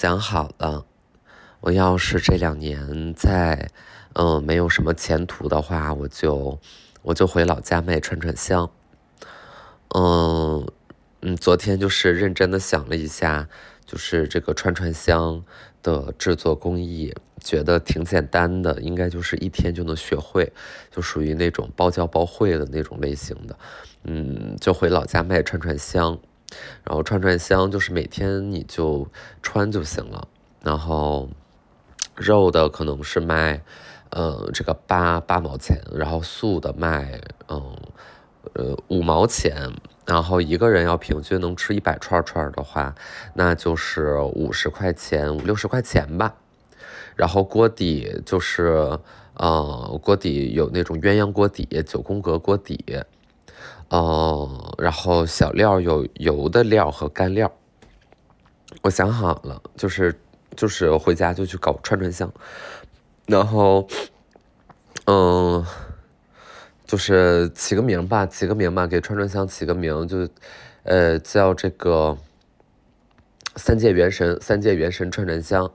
想好了，我要是这两年在，嗯，没有什么前途的话，我就我就回老家卖串串香。嗯嗯，昨天就是认真的想了一下，就是这个串串香的制作工艺，觉得挺简单的，应该就是一天就能学会，就属于那种包教包会的那种类型的。嗯，就回老家卖串串香。然后串串香就是每天你就穿就行了，然后肉的可能是卖，呃，这个八八毛钱，然后素的卖，嗯，呃五毛钱，然后一个人要平均能吃一百串串的话，那就是五十块钱五六十块钱吧。然后锅底就是，呃，锅底有那种鸳鸯锅底、九宫格锅底。哦，然后小料有油的料和干料。我想好了，就是就是回家就去搞串串香，然后，嗯，就是起个名吧，起个名吧，给串串香起个名，就呃叫这个三界元神，三界元神串串香，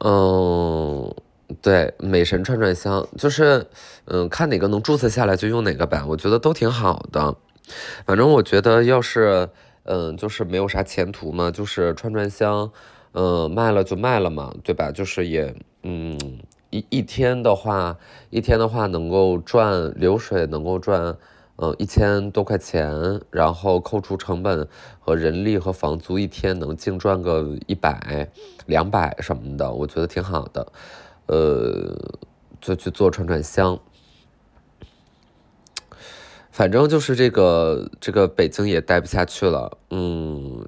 嗯。对，美神串串香就是，嗯，看哪个能注册下来就用哪个吧，我觉得都挺好的。反正我觉得要是，嗯，就是没有啥前途嘛，就是串串香，嗯，卖了就卖了嘛，对吧？就是也，嗯，一一天的话，一天的话能够赚流水，能够赚，嗯，一千多块钱，然后扣除成本和人力和房租，一天能净赚个一百、两百什么的，我觉得挺好的。呃，就去做串串香，反正就是这个这个北京也待不下去了，嗯，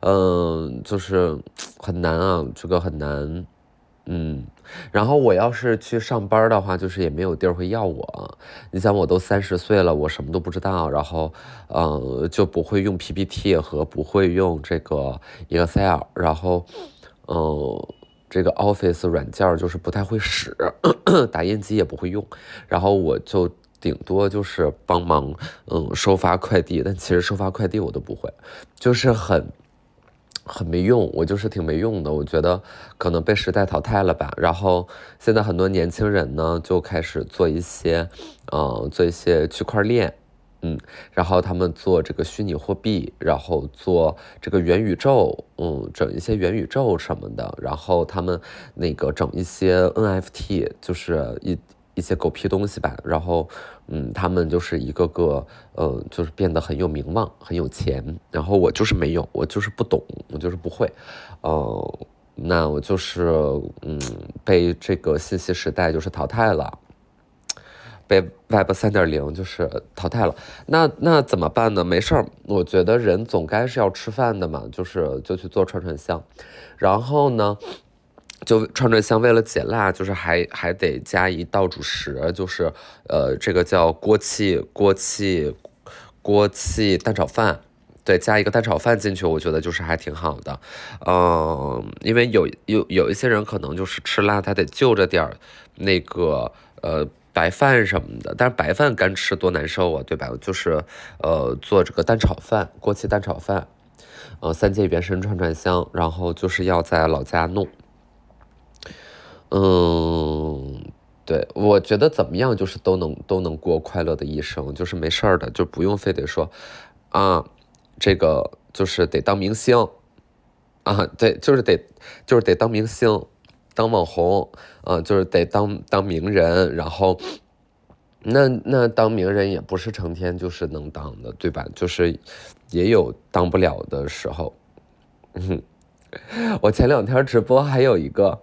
嗯，就是很难啊，这个很难，嗯，然后我要是去上班的话，就是也没有地儿会要我，你想我都三十岁了，我什么都不知道，然后，嗯，就不会用 PPT 和不会用这个 Excel，然后，嗯。这个 Office 软件就是不太会使，打印机也不会用，然后我就顶多就是帮忙，嗯，收发快递，但其实收发快递我都不会，就是很很没用，我就是挺没用的，我觉得可能被时代淘汰了吧。然后现在很多年轻人呢就开始做一些，嗯，做一些区块链。嗯，然后他们做这个虚拟货币，然后做这个元宇宙，嗯，整一些元宇宙什么的，然后他们那个整一些 NFT，就是一一些狗屁东西吧，然后，嗯，他们就是一个个，呃，就是变得很有名望，很有钱，然后我就是没有，我就是不懂，我就是不会，呃，那我就是，嗯，被这个信息时代就是淘汰了。被 Web 三点零就是淘汰了，那那怎么办呢？没事儿，我觉得人总该是要吃饭的嘛，就是就去做串串香，然后呢，就串串香为了解辣，就是还还得加一道主食，就是呃这个叫锅气锅气锅气蛋炒饭，对，加一个蛋炒饭进去，我觉得就是还挺好的，嗯，因为有有有一些人可能就是吃辣，他得就着点儿那个呃。白饭什么的，但是白饭干吃多难受啊，对吧？就是，呃，做这个蛋炒饭，过期蛋炒饭，呃，三界原神串串香，然后就是要在老家弄。嗯，对，我觉得怎么样，就是都能都能过快乐的一生，就是没事儿的，就不用非得说，啊，这个就是得当明星，啊，对，就是得就是得当明星。当网红，呃，就是得当当名人，然后，那那当名人也不是成天就是能当的，对吧？就是也有当不了的时候。嗯，我前两天直播还有一个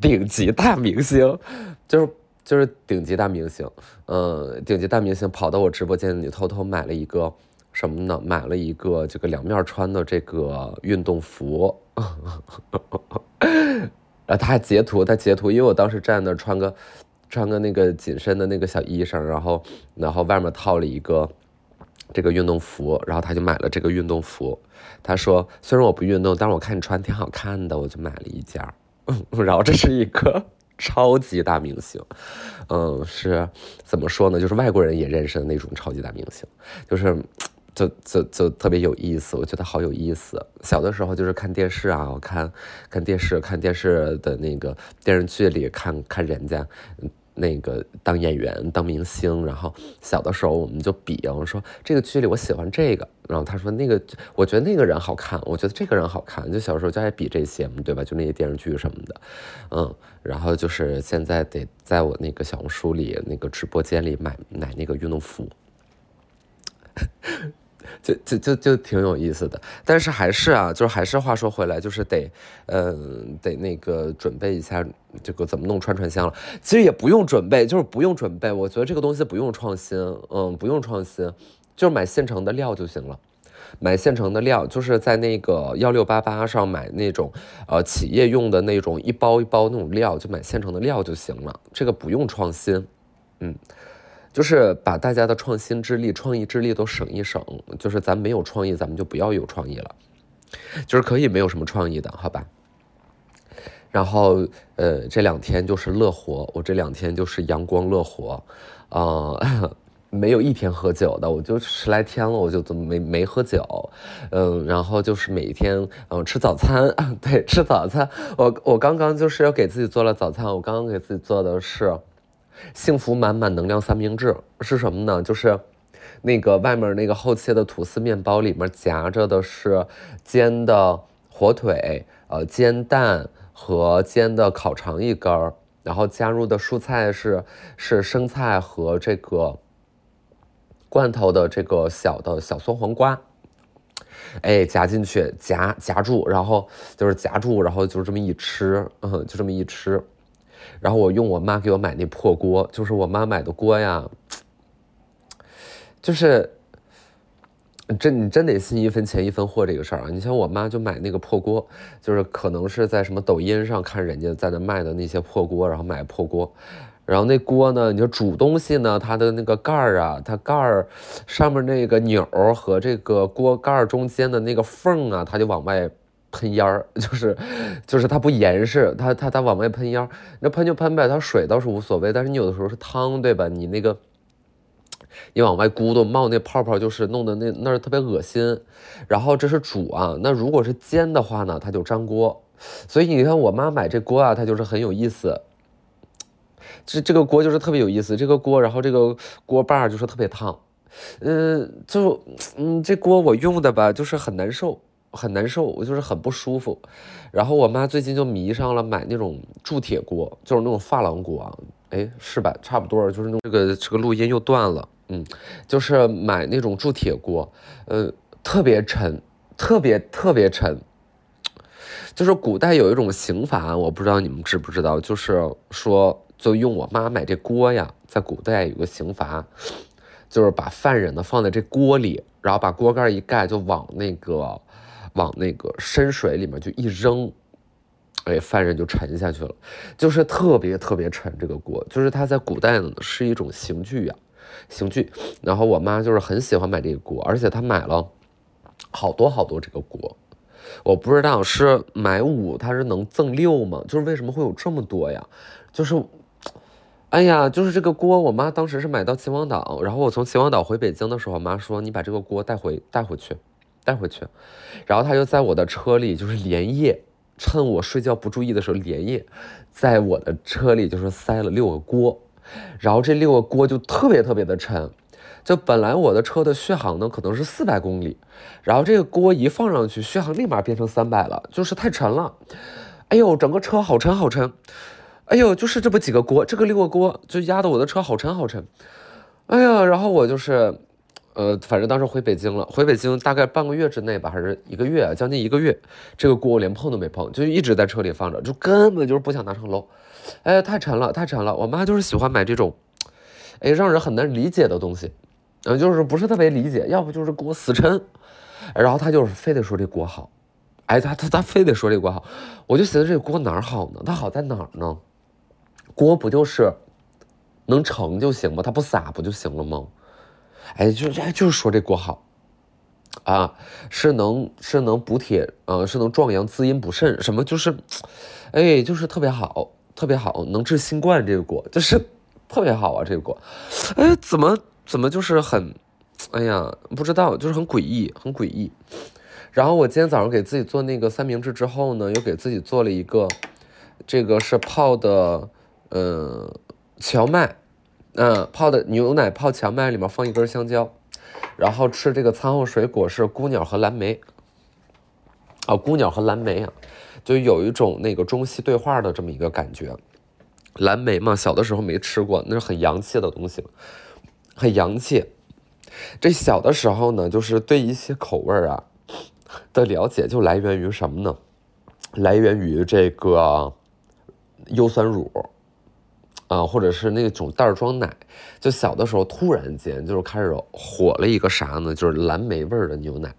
顶级大明星，就是就是顶级大明星，嗯，顶级大明星跑到我直播间里偷偷买了一个什么呢？买了一个这个两面穿的这个运动服。然后他还截图，他截图，因为我当时站那穿个，穿个那个紧身的那个小衣裳，然后，然后外面套了一个这个运动服，然后他就买了这个运动服。他说，虽然我不运动，但是我看你穿挺好看的，我就买了一件。然后这是一个 超级大明星，嗯，是怎么说呢？就是外国人也认识的那种超级大明星，就是。就就就特别有意思，我觉得好有意思。小的时候就是看电视啊，我看看电视，看电视的那个电视剧里看看人家。那个当演员当明星，然后小的时候我们就比，我说这个剧里我喜欢这个，然后他说那个我觉得那个人好看，我觉得这个人好看，就小时候就爱比这些嘛，对吧？就那些电视剧什么的，嗯，然后就是现在得在我那个小红书里那个直播间里买买那个运动服。就就就就挺有意思的，但是还是啊，就是还是话说回来，就是得，嗯，得那个准备一下这个怎么弄串串香了。其实也不用准备，就是不用准备。我觉得这个东西不用创新，嗯，不用创新，就是买现成的料就行了。买现成的料，就是在那个幺六八八上买那种，呃，企业用的那种一包一包那种料，就买现成的料就行了。这个不用创新，嗯。就是把大家的创新之力、创意之力都省一省，就是咱没有创意，咱们就不要有创意了，就是可以没有什么创意的，好吧？然后，呃，这两天就是乐活，我这两天就是阳光乐活，啊，没有一天喝酒的，我就十来天了，我就怎么没没喝酒，嗯，然后就是每一天嗯吃早餐，对，吃早餐，我我刚刚就是要给自己做了早餐，我刚刚给自己做的是。幸福满满能量三明治是什么呢？就是那个外面那个厚切的吐司面包里面夹着的是煎的火腿、呃煎蛋和煎的烤肠一根儿，然后加入的蔬菜是是生菜和这个罐头的这个小的小酸黄瓜，哎夹进去夹夹住，然后就是夹住，然后就这么一吃，嗯，就这么一吃。然后我用我妈给我买那破锅，就是我妈买的锅呀，就是真你真得信一分钱一分货这个事儿啊！你像我妈就买那个破锅，就是可能是在什么抖音上看人家在那卖的那些破锅，然后买破锅，然后那锅呢，你说煮东西呢，它的那个盖儿啊，它盖儿上面那个钮和这个锅盖中间的那个缝啊，它就往外。喷烟儿 就是，就是它不严实，它它它往外喷烟儿，那喷就喷呗，它水倒是无所谓，但是你有的时候是汤，对吧？你那个，你往外咕嘟冒那泡泡，就是弄得那那儿特别恶心。然后这是煮啊，那如果是煎的话呢，它就粘锅。所以你看我妈买这锅啊，它就是很有意思。这这个锅就是特别有意思，这个锅，然后这个锅把就是特别烫，嗯，就嗯这锅我用的吧，就是很难受。很难受，我就是很不舒服。然后我妈最近就迷上了买那种铸铁锅，就是那种珐琅锅啊，哎，是吧？差不多就是那这个这个录音又断了，嗯，就是买那种铸铁锅，呃，特别沉，特别特别沉。就是古代有一种刑罚，我不知道你们知不知道，就是说，就用我妈买这锅呀，在古代有个刑罚，就是把犯人呢放在这锅里，然后把锅盖一盖，就往那个。往那个深水里面就一扔，哎，犯人就沉下去了，就是特别特别沉。这个锅就是它在古代呢是一种刑具呀，刑具。然后我妈就是很喜欢买这个锅，而且她买了好多好多这个锅。我不知道是买五它是能赠六吗？就是为什么会有这么多呀？就是，哎呀，就是这个锅，我妈当时是买到秦皇岛，然后我从秦皇岛回北京的时候，我妈说你把这个锅带回带回去。带回去，然后他就在我的车里，就是连夜，趁我睡觉不注意的时候，连夜在我的车里就是塞了六个锅，然后这六个锅就特别特别的沉，就本来我的车的续航呢可能是四百公里，然后这个锅一放上去，续航立马变成三百了，就是太沉了，哎呦，整个车好沉好沉，哎呦，就是这么几个锅，这个六个锅就压得我的车好沉好沉，哎呀，然后我就是。呃，反正当时回北京了，回北京大概半个月之内吧，还是一个月，将近一个月，这个锅我连碰都没碰，就一直在车里放着，就根本就是不想拿上楼。哎，太沉了，太沉了。我妈就是喜欢买这种，哎，让人很难理解的东西，嗯，就是不是特别理解，要不就是锅死沉，然后她就是非得说这锅好，哎，她她她非得说这锅好，我就寻思这锅哪儿好呢？它好在哪儿呢？锅不就是能盛就行吗？它不洒不就行了吗？哎，就哎，就是说这锅好，啊，是能是能补铁，呃，是能壮阳滋阴补肾，什么就是，哎，就是特别好，特别好，能治新冠。这个锅就是特别好啊，这个锅，哎，怎么怎么就是很哎呀，不知道，就是很诡异，很诡异。然后我今天早上给自己做那个三明治之后呢，又给自己做了一个，这个是泡的，呃，荞麦，嗯，泡的牛奶泡荞麦里面放一根香蕉，然后吃这个餐后水果是姑鸟和蓝莓，啊，姑鸟和蓝莓啊，就有一种那个中西对话的这么一个感觉。蓝莓嘛，小的时候没吃过，那是很洋气的东西，很洋气。这小的时候呢，就是对一些口味啊的了解，就来源于什么呢？来源于这个优酸乳啊，或者是那种袋装奶。就小的时候，突然间就是开始火了一个啥呢？就是蓝莓味的牛奶。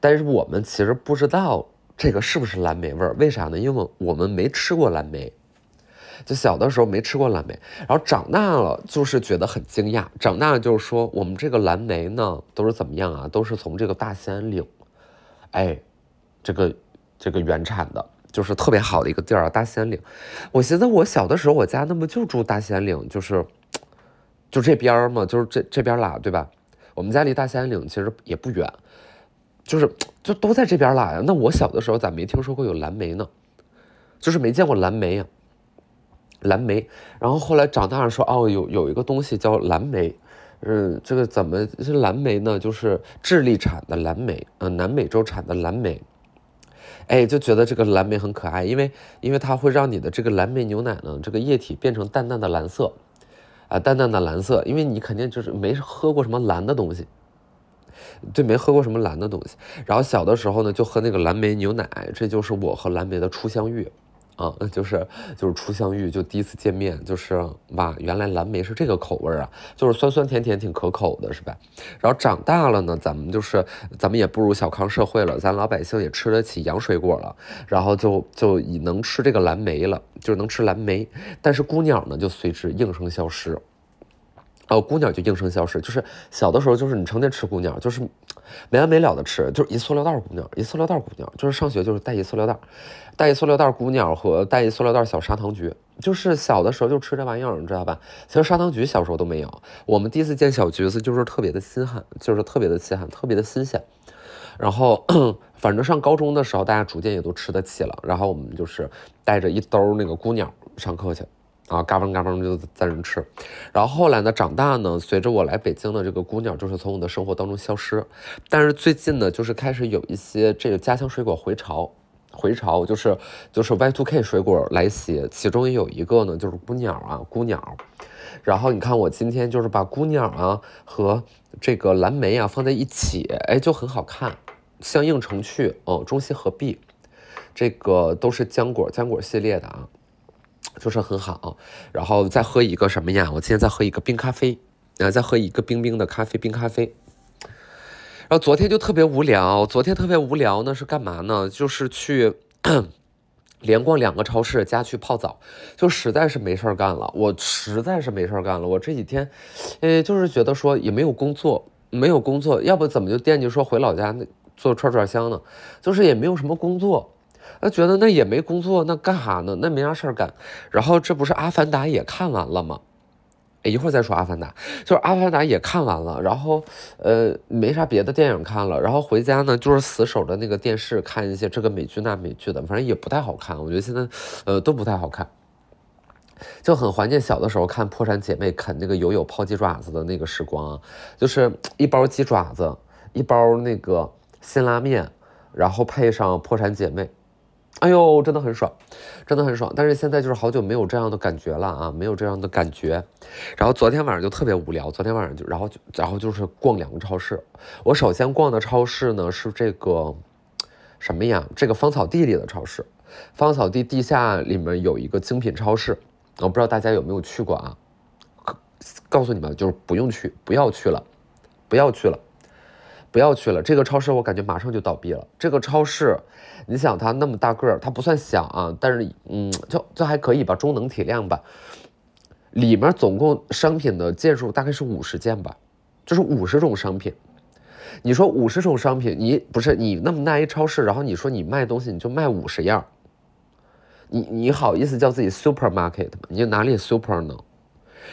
但是我们其实不知道这个是不是蓝莓味为啥呢？因为我们没吃过蓝莓。就小的时候没吃过蓝莓，然后长大了就是觉得很惊讶。长大了就是说，我们这个蓝莓呢都是怎么样啊？都是从这个大兴安岭，哎，这个这个原产的，就是特别好的一个地儿啊，大兴安岭。我寻思我小的时候我家那不就住大兴安岭，就是就这边儿嘛，就是这这边啦，对吧？我们家离大兴安岭其实也不远，就是就都在这边啦呀。那我小的时候咋没听说过有蓝莓呢？就是没见过蓝莓呀。蓝莓，然后后来长大了说哦，有有一个东西叫蓝莓，嗯，这个怎么是蓝莓呢？就是智利产的蓝莓，嗯，南美洲产的蓝莓，哎，就觉得这个蓝莓很可爱，因为因为它会让你的这个蓝莓牛奶呢，这个液体变成淡淡的蓝色，啊，淡淡的蓝色，因为你肯定就是没喝过什么蓝的东西，对，没喝过什么蓝的东西，然后小的时候呢，就喝那个蓝莓牛奶，这就是我和蓝莓的初相遇。啊，就是就是初相遇，就第一次见面，就是哇，原来蓝莓是这个口味啊，就是酸酸甜甜，挺可口的，是吧？然后长大了呢，咱们就是咱们也步入小康社会了，咱老百姓也吃得起洋水果了，然后就就已能吃这个蓝莓了，就是能吃蓝莓，但是姑娘呢就随之应声消失。哦，姑鸟就应声消失，就是小的时候，就是你成天吃姑鸟，就是没完没了的吃，就是一塑料袋姑鸟，一塑料袋姑鸟，就是上学就是带一塑料袋，带一塑料袋姑鸟和带一塑料袋小砂糖橘，就是小的时候就吃这玩意儿，你知道吧？其实砂糖橘小时候都没有，我们第一次见小橘子就是特别的稀罕，就是特别的稀罕，特别的新鲜。然后 反正上高中的时候，大家逐渐也都吃得起了，然后我们就是带着一兜那个姑鸟上课去。啊，嘎嘣嘎嘣就在那吃，然后后来呢，长大呢，随着我来北京的这个姑鸟，就是从我的生活当中消失。但是最近呢，就是开始有一些这个家乡水果回潮，回潮就是就是 Y2K 水果来袭，其中也有一个呢，就是姑鸟啊，姑鸟。然后你看我今天就是把姑鸟啊和这个蓝莓啊放在一起，哎，就很好看，相映成趣哦，中西合璧。这个都是浆果，浆果系列的啊。就是很好，然后再喝一个什么呀？我今天再喝一个冰咖啡，然后再喝一个冰冰的咖啡，冰咖啡。然后昨天就特别无聊，昨天特别无聊呢，是干嘛呢？就是去 连逛两个超市加去泡澡，就实在是没事儿干了。我实在是没事儿干了。我这几天，呃，就是觉得说也没有工作，没有工作，要不怎么就惦记说回老家那做串串香呢？就是也没有什么工作。那觉得那也没工作，那干啥呢？那没啥事儿干。然后这不是《阿凡达》也看完了吗？一会儿再说《阿凡达》，就是《阿凡达》也看完了。然后，呃，没啥别的电影看了。然后回家呢，就是死守着那个电视看一些这个美剧那美剧的，反正也不太好看。我觉得现在，呃，都不太好看。就很怀念小的时候看《破产姐妹》啃那个友友泡鸡爪子的那个时光啊，就是一包鸡爪子，一包那个辛拉面，然后配上《破产姐妹》。哎呦，真的很爽，真的很爽。但是现在就是好久没有这样的感觉了啊，没有这样的感觉。然后昨天晚上就特别无聊，昨天晚上就然后就然后就是逛两个超市。我首先逛的超市呢是这个什么呀？这个芳草地里的超市，芳草地地下里面有一个精品超市，我不知道大家有没有去过啊？告诉你们，就是不用去，不要去了，不要去了。不要去了，这个超市我感觉马上就倒闭了。这个超市，你想它那么大个儿，它不算小啊，但是嗯，就就还可以吧，中等体量吧。里面总共商品的件数大概是五十件吧，就是五十种商品。你说五十种商品，你不是你那么大一超市，然后你说你卖东西你就卖五十样，你你好意思叫自己 supermarket 吗？你哪里 super 呢？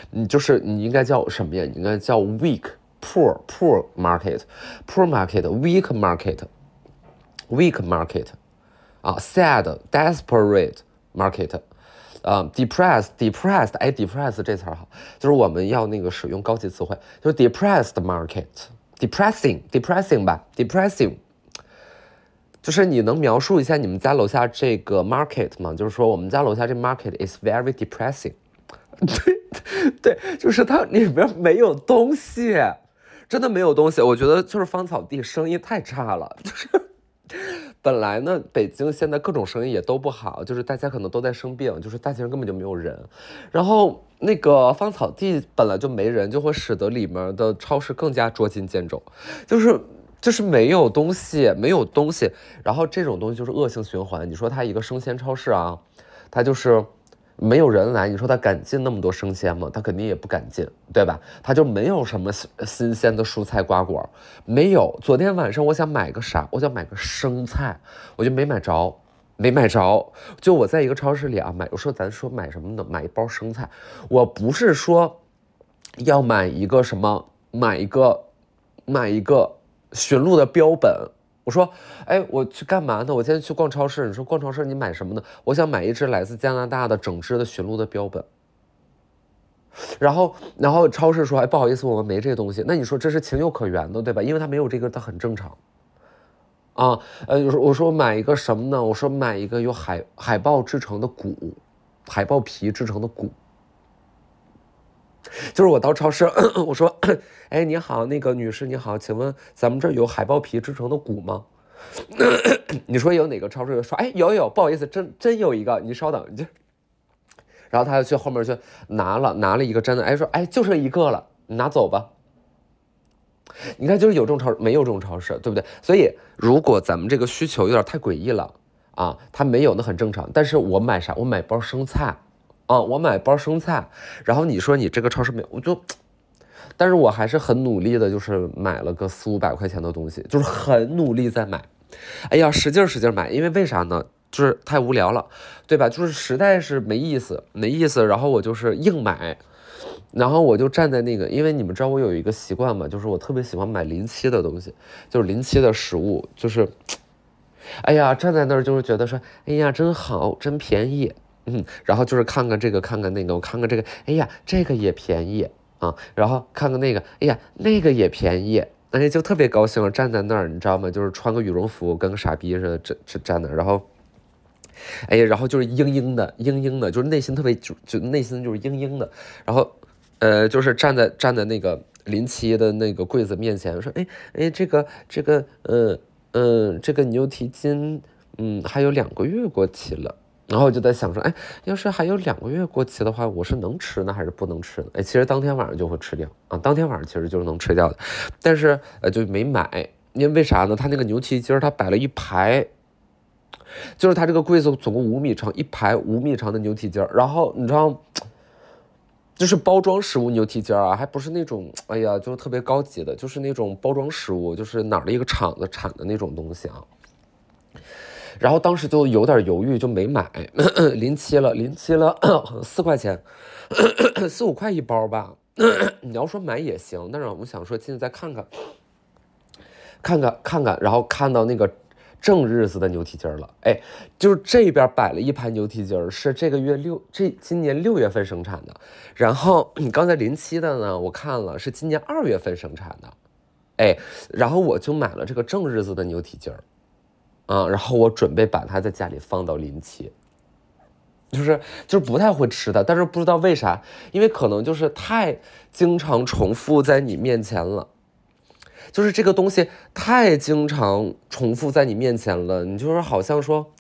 你就是你应该叫什么呀？你应该叫 week。poor poor market poor market weak market weak market 啊，sad desperate market 啊，depressed depressed 哎，depressed 这词儿好，就是我们要那个使用高级词汇，就是 depressed market depressing depressing 吧，depressing。就是你能描述一下你们家楼下这个 market 吗？就是说我们家楼下这 market is very depressing。对对，就是它里边没有东西， 真的没有东西。我觉得就是芳草地生意太差了，就是本来呢，北京现在各种生意也都不好，就是大家可能都在生病，就是大街上根本就没有人。然后那个芳草地本来就没人，就会使得里面的超市更加捉襟见肘，就是。就是没有东西，没有东西，然后这种东西就是恶性循环。你说它一个生鲜超市啊，它就是没有人来，你说他敢进那么多生鲜吗？他肯定也不敢进，对吧？他就没有什么新鲜的蔬菜瓜果，没有。昨天晚上我想买个啥？我想买个生菜，我就没买着，没买着。就我在一个超市里啊买，我说咱说买什么呢？买一包生菜。我不是说要买一个什么，买一个，买一个。驯鹿的标本，我说，哎，我去干嘛呢？我今天去逛超市。你说逛超市，你买什么呢？我想买一只来自加拿大的整只的驯鹿的标本。然后，然后超市说，哎，不好意思，我们没这东西。那你说这是情有可原的，对吧？因为它没有这个，它很正常。啊，呃，我说，我说买一个什么呢？我说买一个由海海豹制成的鼓，海豹皮制成的鼓。就是我到超市，我说，哎，你好，那个女士你好，请问咱们这儿有海豹皮制成的鼓吗？你说有哪个超市有说，哎，有有，不好意思，真真有一个，你稍等，就，然后他就去后面去拿了，拿了一个真的，哎，说，哎，就剩一个了，你拿走吧。你看，就是有这种超市，没有这种超市，对不对？所以，如果咱们这个需求有点太诡异了啊，它没有那很正常。但是我买啥？我买包生菜。啊，我买包生菜，然后你说你这个超市没有，我就，但是我还是很努力的，就是买了个四五百块钱的东西，就是很努力在买，哎呀，使劲使劲买，因为为啥呢？就是太无聊了，对吧？就是实在是没意思，没意思，然后我就是硬买，然后我就站在那个，因为你们知道我有一个习惯嘛，就是我特别喜欢买临期的东西，就是临期的食物，就是，哎呀，站在那儿就是觉得说，哎呀，真好，真便宜。嗯，然后就是看看这个，看看那个，我看看这个，哎呀，这个也便宜啊，然后看看那个，哎呀，那个也便宜，哎，就特别高兴，站在那儿，你知道吗？就是穿个羽绒服，跟个傻逼似的，站站站那儿，然后，哎呀，然后就是嘤嘤的，嘤嘤的，就是内心特别就就内心就是嘤嘤的，然后，呃，就是站在站在那个林奇的那个柜子面前，说，哎哎，这个这个，嗯嗯，这个牛蹄筋，嗯，还有两个月过期了。然后我就在想说，哎，要是还有两个月过期的话，我是能吃呢还是不能吃呢？哎，其实当天晚上就会吃掉啊，当天晚上其实就是能吃掉的，但是呃就没买，因为为啥呢？他那个牛蹄筋儿，他摆了一排，就是他这个柜子总共五米长，一排五米长的牛蹄筋儿，然后你知道，就是包装食物牛蹄筋儿啊，还不是那种，哎呀，就是特别高级的，就是那种包装食物，就是哪儿的一个厂子产的那种东西啊。然后当时就有点犹豫，就没买，临期了，临期了，四块钱，四五块一包吧。你要说买也行，但是我们想说进去再看看，看看看看，然后看到那个正日子的牛蹄筋了，哎，就是这边摆了一排牛蹄筋，是这个月六，这今年六月份生产的。然后你刚才临期的呢，我看了是今年二月份生产的，哎，然后我就买了这个正日子的牛蹄筋儿。啊，然后我准备把它在家里放到临期，就是就是不太会吃的，但是不知道为啥，因为可能就是太经常重复在你面前了，就是这个东西太经常重复在你面前了，你就是好像说，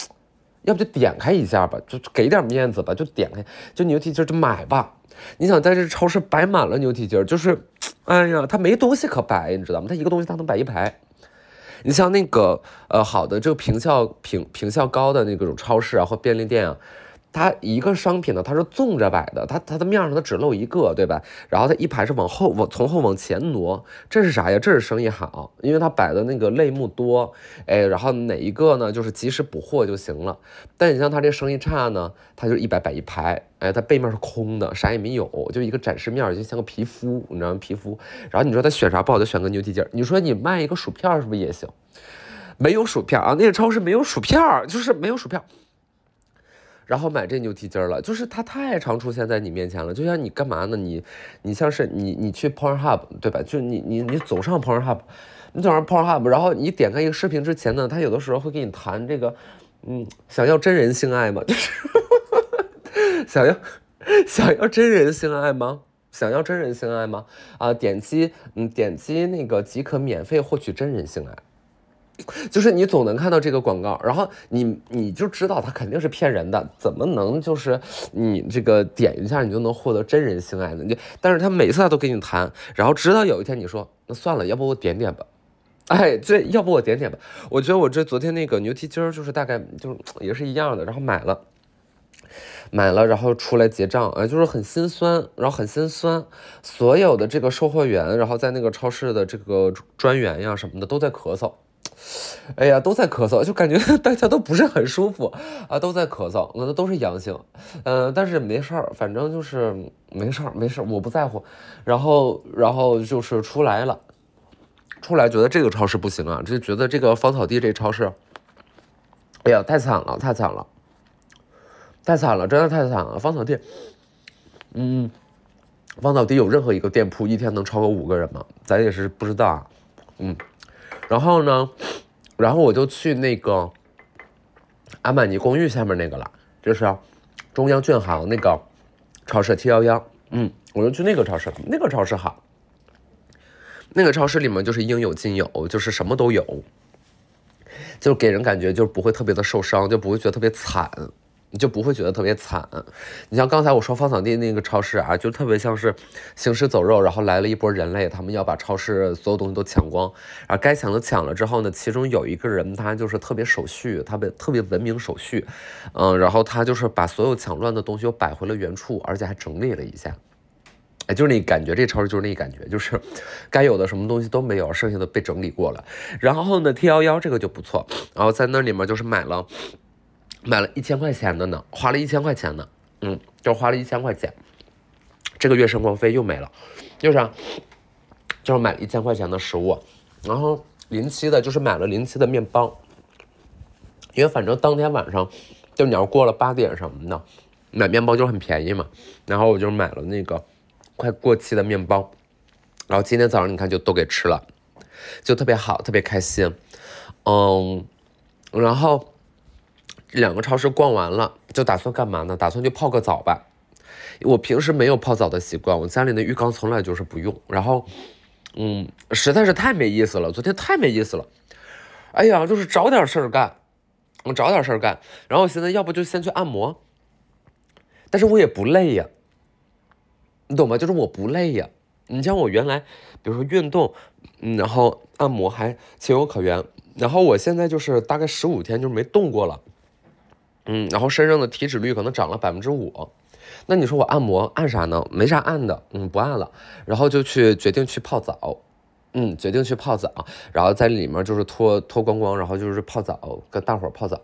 要不就点开一下吧，就给点面子吧，就点开，就牛蹄筋就买吧。你想在这超市摆满了牛蹄筋，就是，哎呀，它没东西可摆，你知道吗？它一个东西它能摆一排。你像那个呃好的这个平效平平效高的那种超市啊或便利店啊，它一个商品呢，它是纵着摆的，它它的面上它只露一个，对吧？然后它一排是往后往从后往前挪，这是啥呀？这是生意好，因为它摆的那个类目多，哎，然后哪一个呢，就是及时补货就行了。但你像它这生意差呢，它就一摆摆一排，哎，它背面是空的，啥也没有，就一个展示面，就像个皮肤，你知道吗？皮肤。然后你说他选啥不好，就选个牛蹄筋儿。你说你卖一个薯片是不是也行？没有薯片啊，那个超市没有薯片，就是没有薯片。然后买这牛蹄筋了，就是它太常出现在你面前了。就像你干嘛呢？你，你像是你，你去 Pornhub 对吧？就你，你，你走上 Pornhub，你走上 Pornhub，然后你点开一个视频之前呢，他有的时候会给你谈这个，嗯，想要真人性爱吗？就是想要，想要真人性爱吗？想要真人性爱吗？啊，点击，嗯，点击那个即可免费获取真人性爱。就是你总能看到这个广告，然后你你就知道它肯定是骗人的，怎么能就是你这个点一下你就能获得真人性爱呢？就但是他每次他都跟你谈，然后直到有一天你说那算了，要不我点点吧，哎，这要不我点点吧？我觉得我这昨天那个牛蹄筋儿就是大概就是也是一样的，然后买了，买了，然后出来结账，哎，就是很心酸，然后很心酸，所有的这个售货员，然后在那个超市的这个专员呀什么的都在咳嗽。哎呀，都在咳嗽，就感觉 大家都不是很舒服啊，都在咳嗽，那都是阳性，嗯，但是没事儿，反正就是没事儿，没事儿，我不在乎。然后，然后就是出来了，出来觉得这个超市不行啊，就觉得这个芳草地这超市，哎呀，太惨了，太惨了，太惨了，真的太惨了。芳草地，嗯，芳草地有任何一个店铺一天能超过五个人吗？咱也是不知道啊，嗯。然后呢，然后我就去那个阿玛尼公寓下面那个了，就是中央券行那个超市 T 幺幺，嗯，我就去那个超市，那个超市好，那个超市里面就是应有尽有，就是什么都有，就给人感觉就是不会特别的受伤，就不会觉得特别惨。你就不会觉得特别惨。你像刚才我说芳草地那个超市啊，就特别像是行尸走肉，然后来了一波人类，他们要把超市所有东西都抢光，然后该抢的抢了之后呢，其中有一个人他就是特别守序，特别特别文明守序，嗯，然后他就是把所有抢乱的东西又摆回了原处，而且还整理了一下，哎，就是那感觉，这超市就是那感觉，就是该有的什么东西都没有，剩下的被整理过了。然后呢，T 幺幺这个就不错，然后在那里面就是买了。买了一千块钱的呢，花了一千块钱呢，嗯，就花了一千块钱，这个月生活费又没了，就是就是买了一千块钱的食物，然后临期的就是买了临期的面包，因为反正当天晚上就你要过了八点什么的，买面包就很便宜嘛，然后我就买了那个快过期的面包，然后今天早上你看就都给吃了，就特别好，特别开心，嗯，然后。两个超市逛完了，就打算干嘛呢？打算去泡个澡吧。我平时没有泡澡的习惯，我家里的浴缸从来就是不用。然后，嗯，实在是太没意思了，昨天太没意思了。哎呀，就是找点事儿干，我找点事儿干。然后我现在要不就先去按摩，但是我也不累呀，你懂吗？就是我不累呀。你像我原来，比如说运动，嗯，然后按摩还情有可原。然后我现在就是大概十五天就没动过了。嗯，然后身上的体脂率可能涨了百分之五，那你说我按摩按啥呢？没啥按的，嗯，不按了，然后就去决定去泡澡，嗯，决定去泡澡，然后在里面就是脱脱光光，然后就是泡澡，跟大伙泡澡，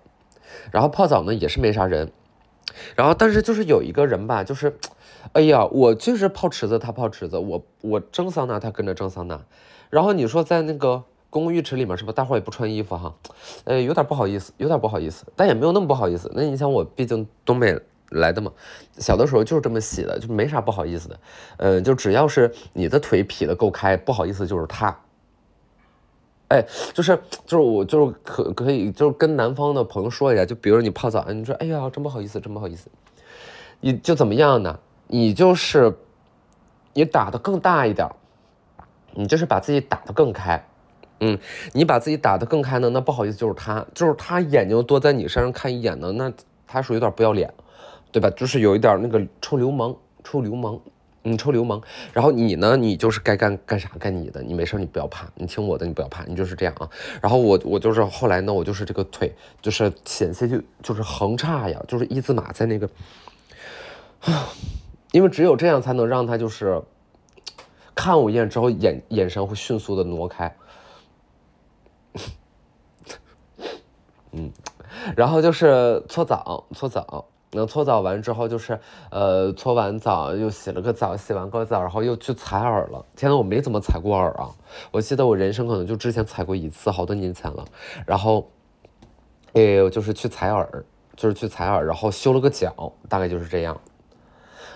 然后泡澡呢也是没啥人，然后但是就是有一个人吧，就是，哎呀，我就是泡池子，他泡池子，我我蒸桑拿，他跟着蒸桑拿，然后你说在那个。公共浴池里面是不大伙也不穿衣服哈？呃，有点不好意思，有点不好意思，但也没有那么不好意思。那你想我毕竟东北来的嘛，小的时候就是这么洗的，就没啥不好意思的。呃，就只要是你的腿劈的够开，不好意思就是他。哎，就是就是我就是可可以就是跟南方的朋友说一下，就比如你泡澡，你说哎呀真不好意思，真不好意思，你就怎么样呢？你就是你打的更大一点，你就是把自己打的更开。嗯，你把自己打得更开呢，那不好意思，就是他，就是他眼睛多在你身上看一眼呢，那他属于有点不要脸，对吧？就是有一点那个臭流氓，臭流氓，你臭流氓。然后你呢，你就是该干干啥干你的，你没事你不要怕，你听我的，你不要怕，你就是这样啊。然后我我就是后来呢，我就是这个腿就是险些就就是横叉呀，就是一字马在那个，因为只有这样才能让他就是看我一眼之后眼眼神会迅速的挪开。嗯，然后就是搓澡，搓澡，那搓澡完之后就是，呃，搓完澡又洗了个澡，洗完个澡，然后又去采耳了。天呐，我没怎么采过耳啊！我记得我人生可能就之前采过一次，好多年前了。然后，哎，就是去采耳，就是去采耳，然后修了个脚，大概就是这样。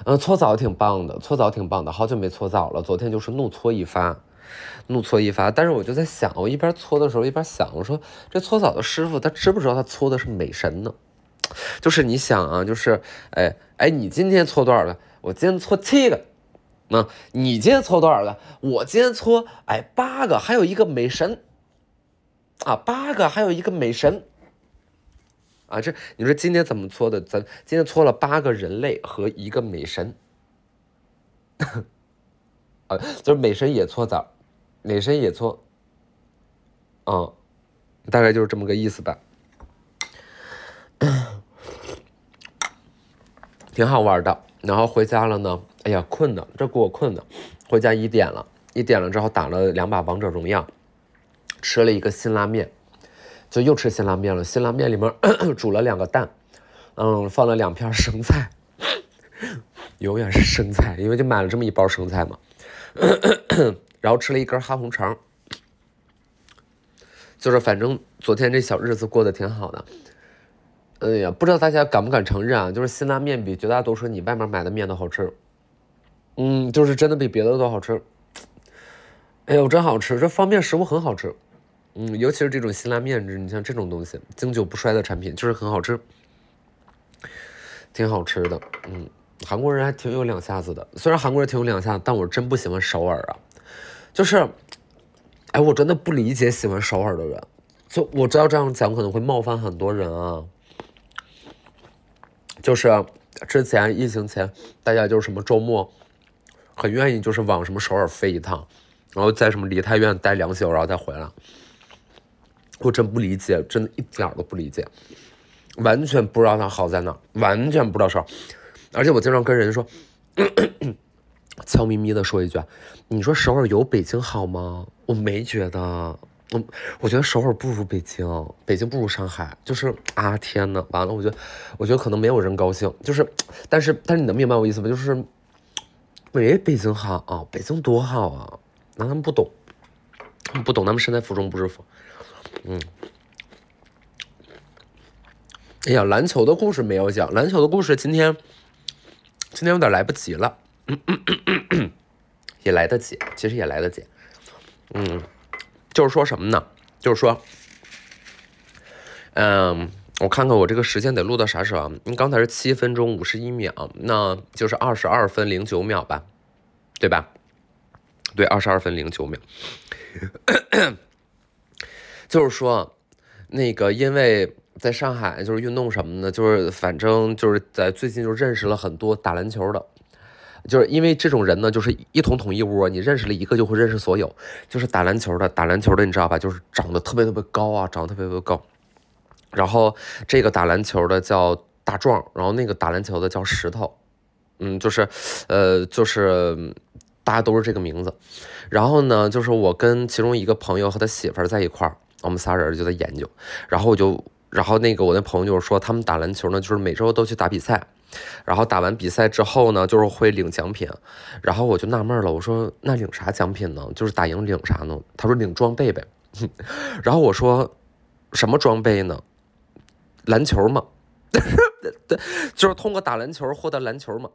嗯，搓澡挺棒的，搓澡挺棒的，好久没搓澡了。昨天就是怒搓一发。怒搓一发，但是我就在想，我一边搓的时候一边想，我说这搓澡的师傅他知不知道他搓的是美神呢？就是你想啊，就是哎哎，你今天搓多少个？我今天搓七个。那你今天搓多少个？我今天搓哎八个，还有一个美神啊，八个还有一个美神啊。这你说今天怎么搓的？咱今天搓了八个人类和一个美神 啊，就是美神也搓澡。美神也错，嗯，大概就是这么个意思吧，挺好玩的。然后回家了呢，哎呀，困的，这给我困的。回家一点了，一点了之后打了两把王者荣耀，吃了一个辛拉面，就又吃辛拉面了。辛拉面里面 煮了两个蛋，嗯，放了两片生菜，永远是生菜，因为就买了这么一包生菜嘛。然后吃了一根哈红肠，就是反正昨天这小日子过得挺好的。哎呀，不知道大家敢不敢承认啊？就是辛拉面比绝大多数你外面买的面都好吃。嗯，就是真的比别的都好吃。哎呦，真好吃！这方便食物很好吃。嗯，尤其是这种辛拉面，你像这种东西经久不衰的产品，就是很好吃，挺好吃的。嗯，韩国人还挺有两下子的。虽然韩国人挺有两下子，但我真不喜欢首尔啊。就是，哎，我真的不理解喜欢首尔的人。就我知道这样讲可能会冒犯很多人啊。就是之前疫情前，大家就是什么周末，很愿意就是往什么首尔飞一趟，然后在什么梨泰院待两宿，然后再回来。我真不理解，真的一点都不理解，完全不知道它好在哪，完全不知道事儿。而且我经常跟人说。悄咪咪的说一句，你说首尔有北京好吗？我没觉得，我我觉得首尔不如北京，北京不如上海，就是啊天呐，完了，我觉得，我觉得可能没有人高兴，就是，但是但是你能明白我意思吗？就是没北京好啊，北京多好啊，那他们不懂，他们不懂，他们身在福中不知福，嗯，哎呀，篮球的故事没有讲，篮球的故事今天今天有点来不及了。也来得及，其实也来得及。嗯，就是说什么呢？就是说，嗯，我看看我这个时间得录到啥时候？你刚才是七分钟五十一秒，那就是二十二分零九秒吧，对吧？对，二十二分零九秒。就是说，那个因为在上海，就是运动什么的，就是反正就是在最近就认识了很多打篮球的。就是因为这种人呢，就是一桶桶一窝，你认识了一个就会认识所有。就是打篮球的，打篮球的你知道吧？就是长得特别特别高啊，长得特别特别高。然后这个打篮球的叫大壮，然后那个打篮球的叫石头。嗯，就是，呃，就是大家都是这个名字。然后呢，就是我跟其中一个朋友和他媳妇在一块儿，我们仨人就在研究。然后我就，然后那个我那朋友就是说，他们打篮球呢，就是每周都去打比赛。然后打完比赛之后呢，就是会领奖品，然后我就纳闷了，我说那领啥奖品呢？就是打赢领啥呢？他说领装备呗。然后我说什么装备呢？篮球嘛，对，就是通过打篮球获得篮球嘛。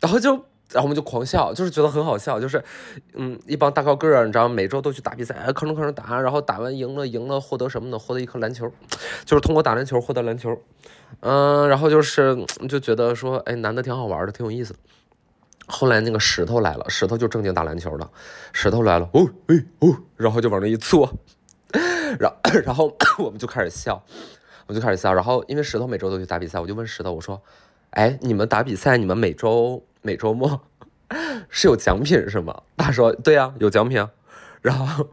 然后就，然后我们就狂笑，就是觉得很好笑，就是，嗯，一帮大高个儿，你知道，每周都去打比赛，吭哧吭哧打，然后打完赢了，赢了获得什么呢？获得一颗篮球，就是通过打篮球获得篮球。嗯，然后就是就觉得说，哎，男的挺好玩的，挺有意思。后来那个石头来了，石头就正经打篮球的。石头来了，哦，哎，哦，然后就往那一坐，然然后我们就开始笑，我就开始笑。然后因为石头每周都去打比赛，我就问石头，我说，哎，你们打比赛，你们每周每每周末是有奖品是吗？他说对呀，有奖品。然后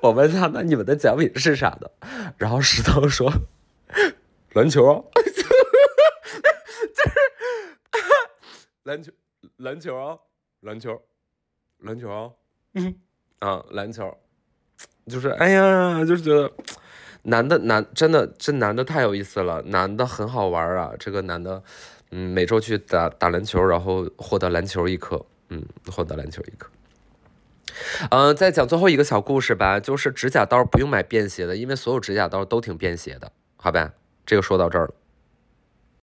我问他，那你们的奖品是啥的？然后石头说篮球啊，就是篮球，篮球啊，篮球，篮球啊，嗯啊，篮球，就是哎呀，就是觉得。男的男真的这男的太有意思了，男的很好玩啊！这个男的，嗯，每周去打打篮球，然后获得篮球一颗，嗯，获得篮球一颗。嗯，再讲最后一个小故事吧，就是指甲刀不用买便携的，因为所有指甲刀都挺便携的，好吧？这个说到这儿了。